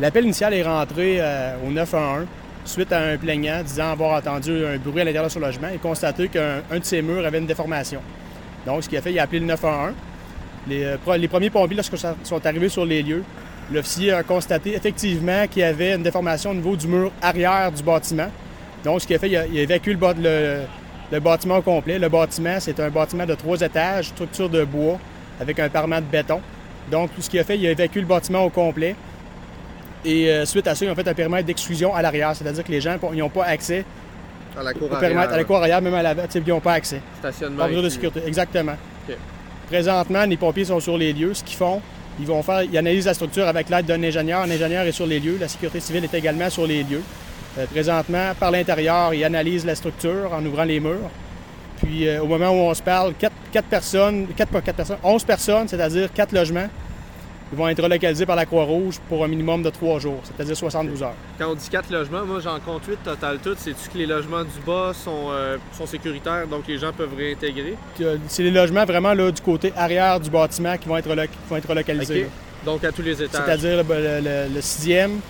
L'appel initial est rentré euh, au 911 suite à un plaignant disant avoir entendu un bruit à l'intérieur de son logement et constaté qu'un de ses murs avait une déformation. Donc, ce qu'il a fait, il a appelé le 911. Les, euh, les premiers pompiers, lorsqu'ils sont- arrivés sur les lieux, l'officier a constaté effectivement qu'il y avait une déformation au niveau du mur arrière du bâtiment. Donc, ce qu'il a fait, il a, évacué le- le bâtiment au complet. Le bâtiment, c'est un bâtiment de trois étages, structure de bois, avec un parement de béton. Donc, tout ce qu'il a fait, il a évacué le bâtiment au complet. Et euh, suite à ça, ils ont fait un périmètre d'exclusion à l'arrière, c'est-à-dire que les gens n'ont pas accès À la cour arrière. à la cour arrière, même à la ils n'ont pas accès. Stationnement. Pas besoin de sécurité. Exactement. Présentement, les pompiers sont sur les lieux. Ce qu'ils font, ils vont faire, ils analysent la structure avec l'aide d'un ingénieur. Un ingénieur est sur les lieux. La sécurité civile est également sur les lieux. Euh, présentement, par l'intérieur, ils analysent la structure en ouvrant les murs. Puis, euh, au moment où on se parle, quatre, quatre personnes, quatre, pas quatre personnes, 11 personnes, c'est-à-dire quatre logements, ils vont être relocalisés par la Croix-Rouge pour un minimum de trois jours, c'est-à-dire 72 heures. Quand on dit quatre logements, moi j'en compte 8 total tout. C'est-tu que les logements du bas sont, euh, sont sécuritaires, donc les gens peuvent réintégrer? C'est les logements vraiment là, du côté arrière du bâtiment qui vont être, relo- qui vont être relocalisés. Donc à tous les étages. C'est-à-dire le, le- le- le sixième,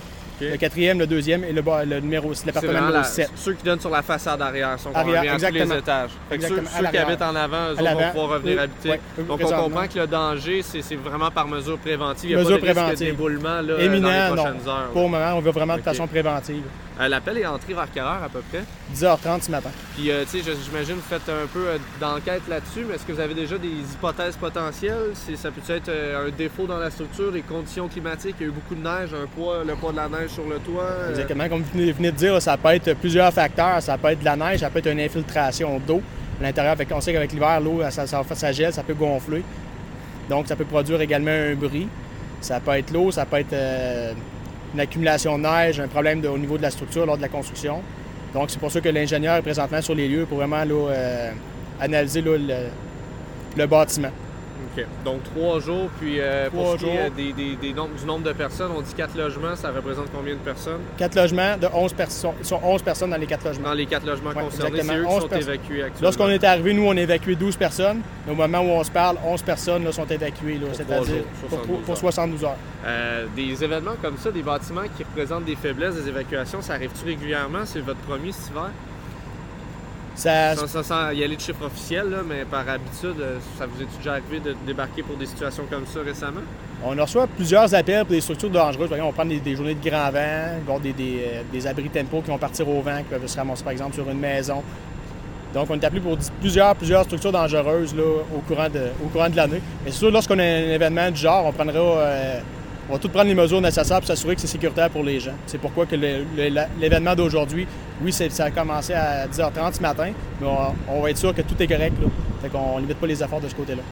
Le quatrième, le deuxième et le, numéro, c'est C'est l'appartement vraiment numéro la- 7. ceux qui donnent sur la façade arrière sont Arrière, arrière, tous les étages. Fait que ceux, qui habitent en avant, eux autres, vont pouvoir revenir eux- habiter. ouais, eux, Donc on comprend que le danger, c'est vraiment par mesure préventive. Il n'y a Mesure pas de risque préventive. d'éboulement là, Éminent, dans les non. prochaines heures. Pour le moment, on va vraiment de façon préventive. Euh, L'appel est entré vers quelle heure à peu près? 10h30 ce matin. Puis, euh, tu sais, j'imagine que vous faites un peu euh, d'enquête là-dessus, mais est-ce que vous avez déjà des hypothèses potentielles? Ça peut être un défaut dans la structure, les conditions climatiques, il y a eu beaucoup de neige, un poids, le poids de la neige sur le toit? Exactement. Comme vous venez, de dire, ça peut être plusieurs facteurs. Ça peut être de la neige, ça peut être une infiltration d'eau à l'intérieur. Qu'on sait qu'avec l'hiver, l'eau, ça, ça, ça gèle, ça peut gonfler. Donc, ça peut produire également un bruit. Ça peut être l'eau, ça peut être une accumulation de neige, un problème au niveau de la structure lors de la construction. Donc, c'est pour ça que l'ingénieur est présentement sur les lieux pour vraiment euh, analyser le bâtiment. OK. Donc, trois jours, puis euh, pour ce qui est jours. des, des- des nombres- du nombre de personnes, on dit quatre logements, ça représente combien de personnes? Quatre logements de 11 personnes. Ils sont 11 personnes dans les quatre logements. Dans les quatre logements Ouais, concernés, c'est eux qui 11 sont évacués actuellement. Lorsqu'on est arrivé, nous, on a évacué 12 personnes. Au moment où on se parle, 11 personnes là, sont évacuées, Pour c'est-à-dire pour, 72 pour heures. 72 heures. Euh, des événements comme ça, des bâtiments qui représentent des faiblesses, des évacuations, ça arrive-tu régulièrement? C'est votre premier cet hiver? Ça, Sans, sans- sans y aller de chiffres officiels, là, mais par habitude, euh, ça vous est déjà arrivé de débarquer pour des situations comme ça récemment? on reçoit plusieurs appels pour des structures dangereuses. Par exemple, on prend des, des journées de grand vent, des, des, euh, des abris tempo qui vont partir au vent, qui peuvent se ramasser, par exemple, sur une maison. Donc, on est appelé pour plusieurs, plusieurs structures dangereuses là, au courant de, au courant de l'année. Mais c'est sûr, lorsqu'on a un événement du genre, on prendra... euh, on va tout prendre les mesures nécessaires pour s'assurer que c'est sécuritaire pour les gens. C'est pourquoi que l'événement d'aujourd'hui, oui, ça a commencé à 10h30 ce matin, mais on, on va être sûr que tout est correct. Là. Fait qu'on limite pas les efforts de ce côté-là.